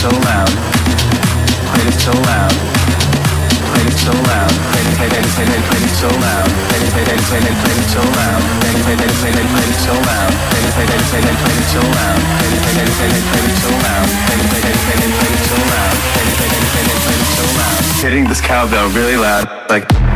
so loud. Played it so loud. Played it so loud. Played it, played it, played it, played it so loud. Played it, played it, played it, played it so loud. Played it, played it, played it, played it so loud. Played it, played it, played it, played it so loud. Played it, played it, played it, played it so loud. Played it, played it, played it, played it so loud. Played it, played it, played it, played it so loud. Hitting this cowbell really loud, like.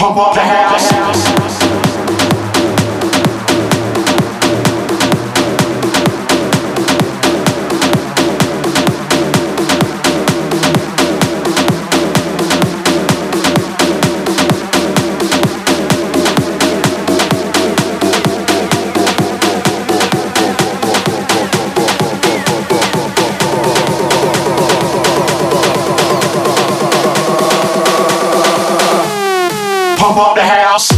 Pump up the house. up the house.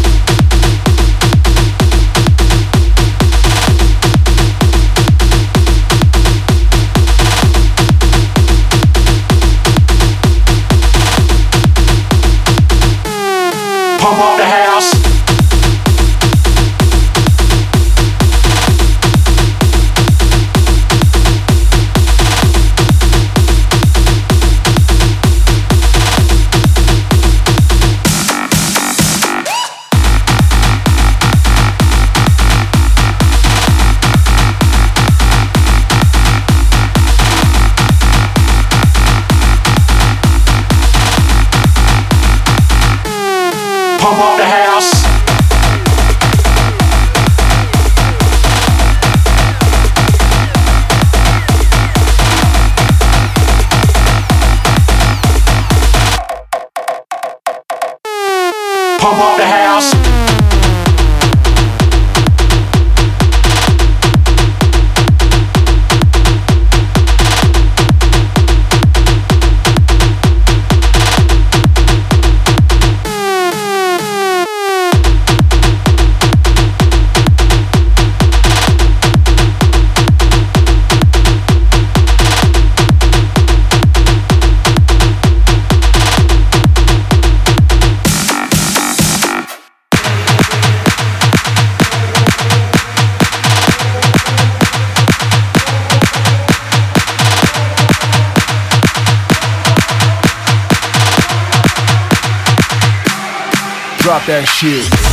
Drop that shit.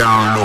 down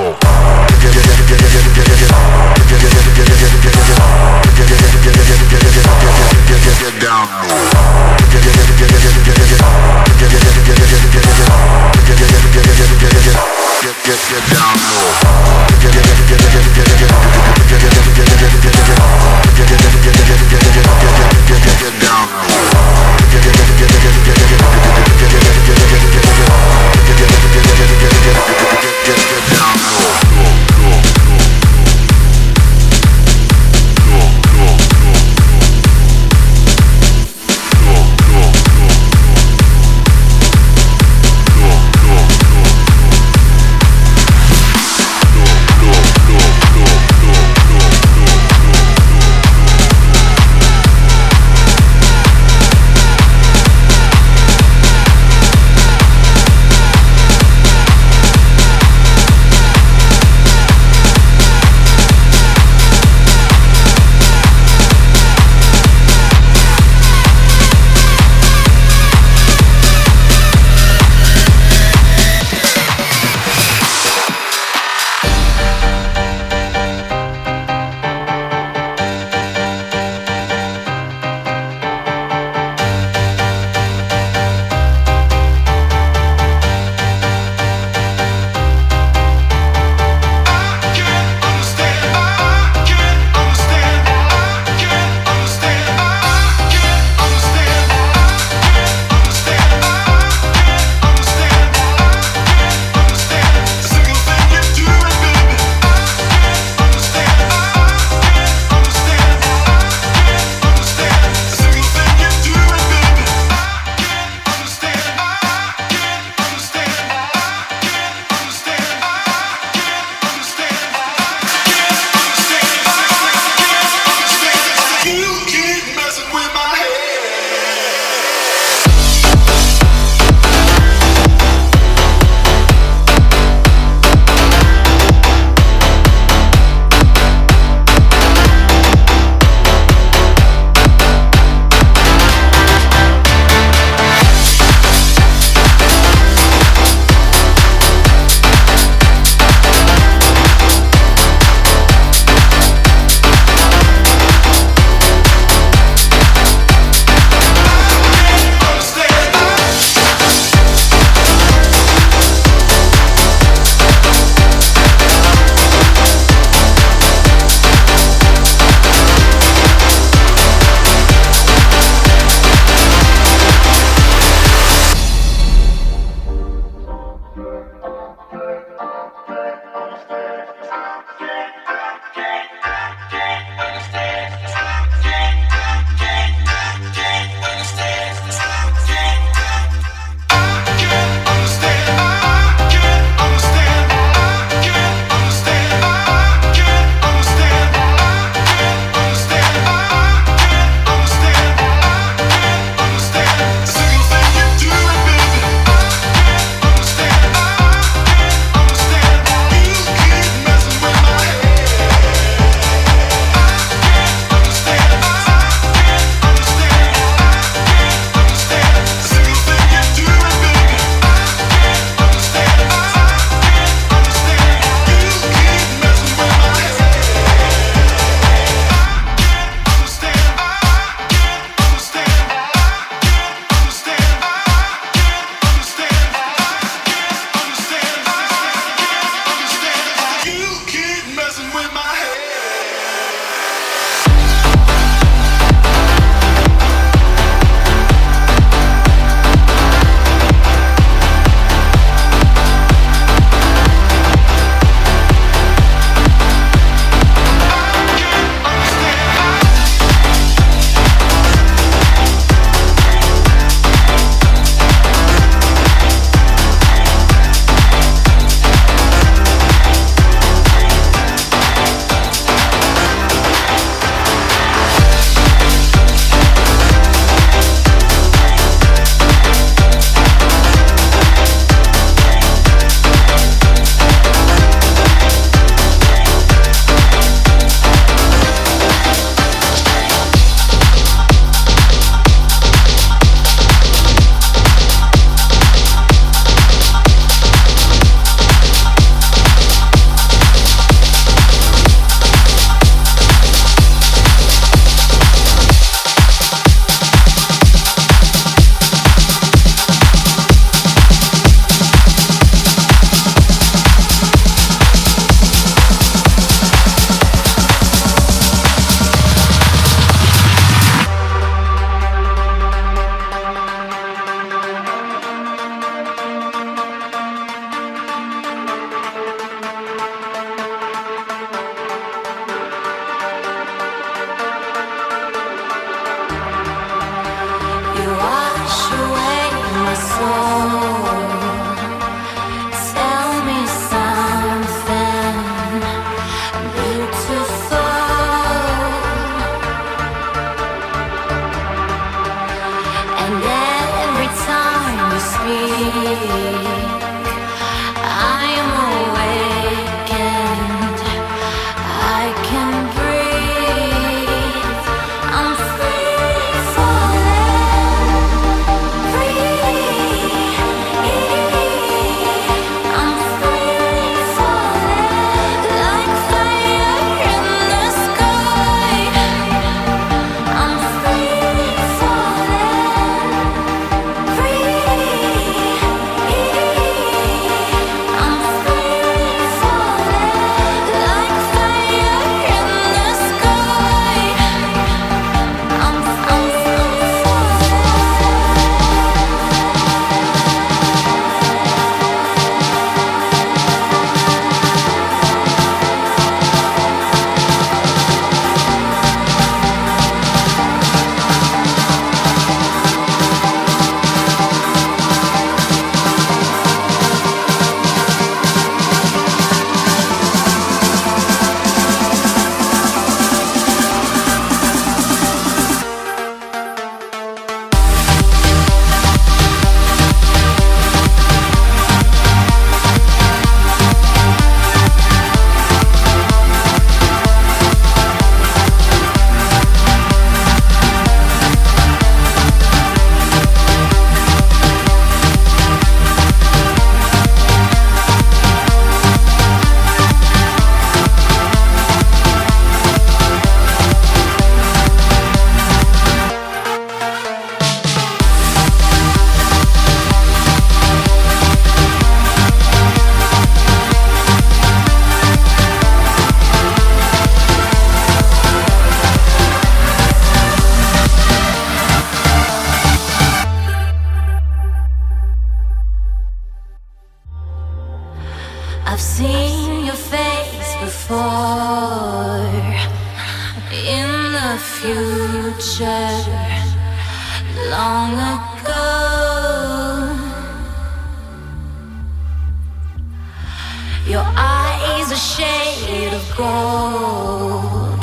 Your eyes a shade of gold.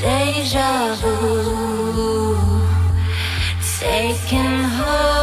Deja vu taking hold.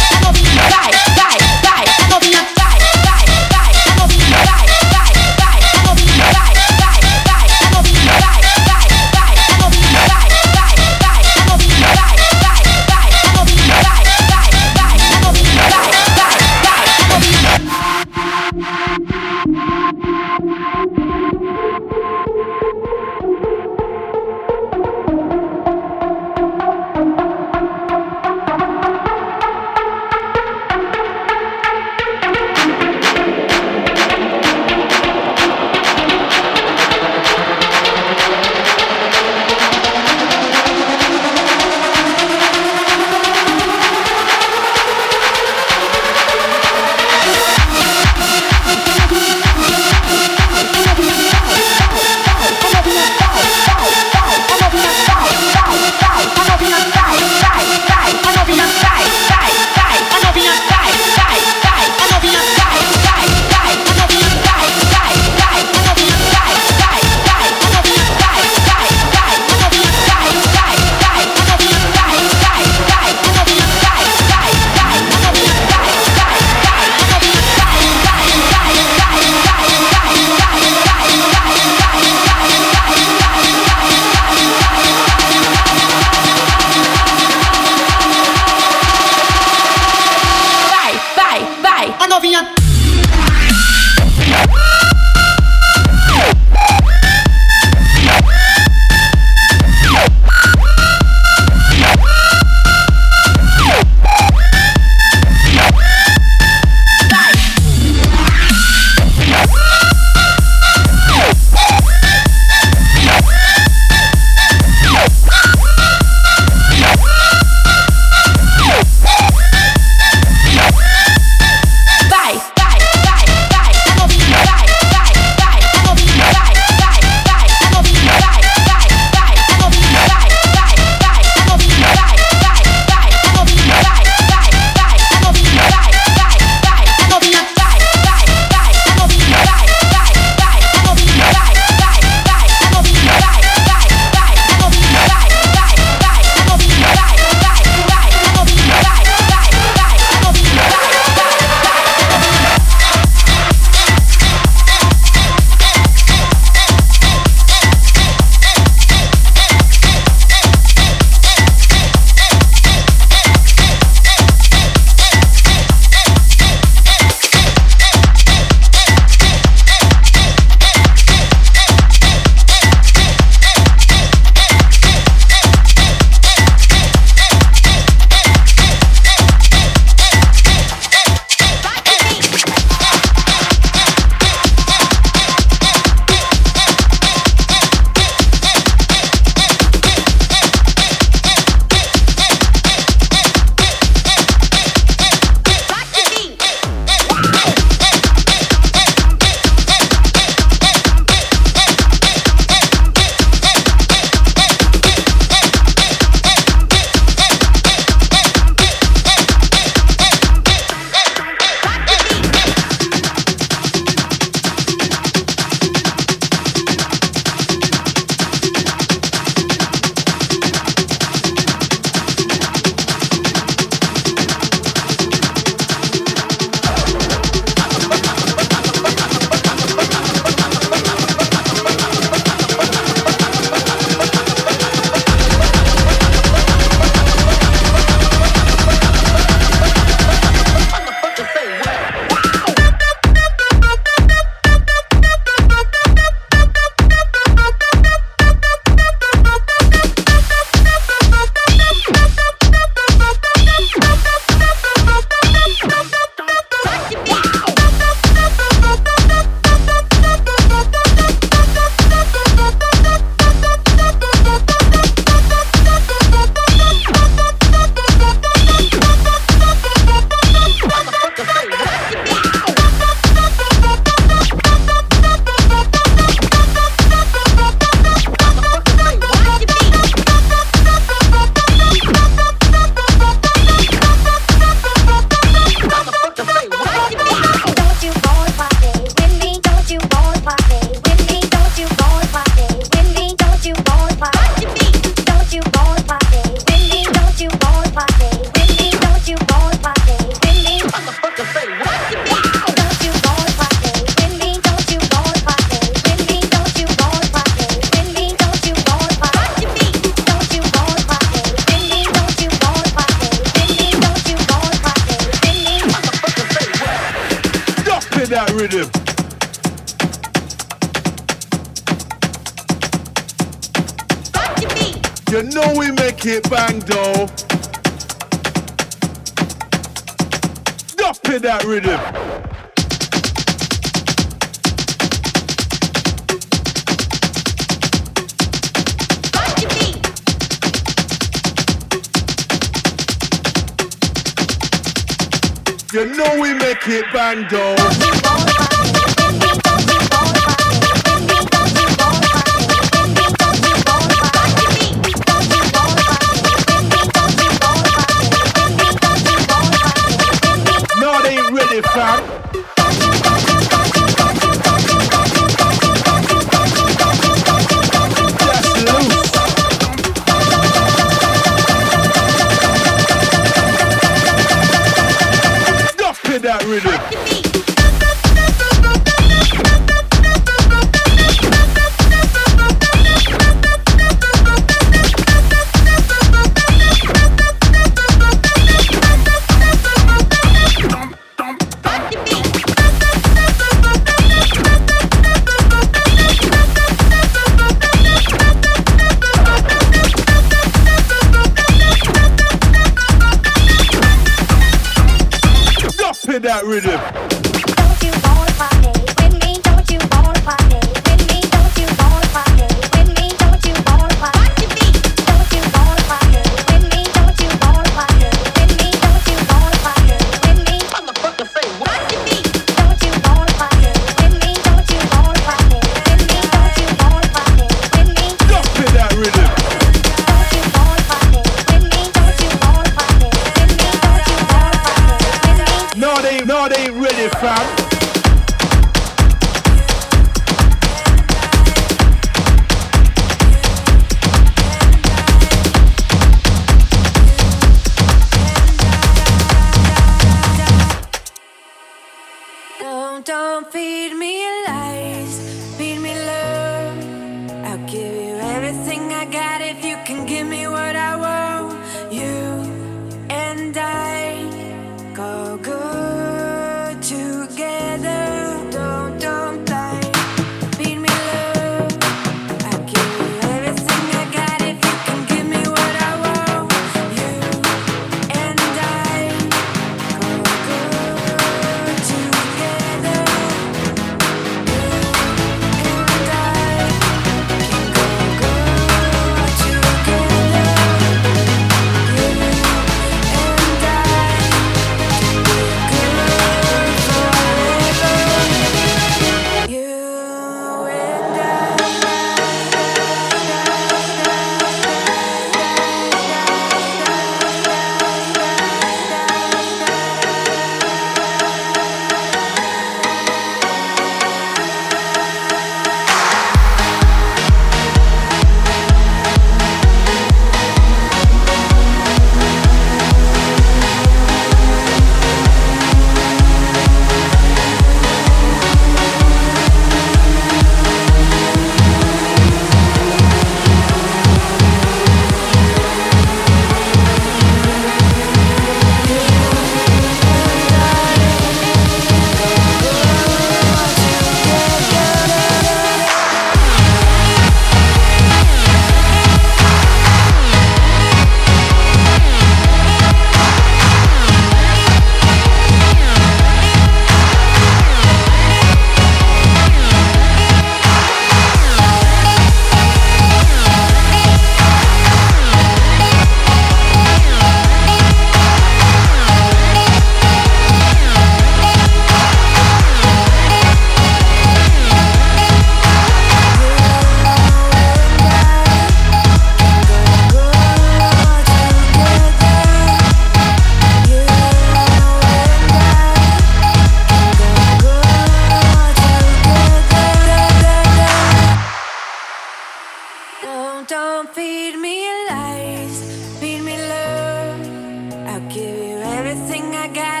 I got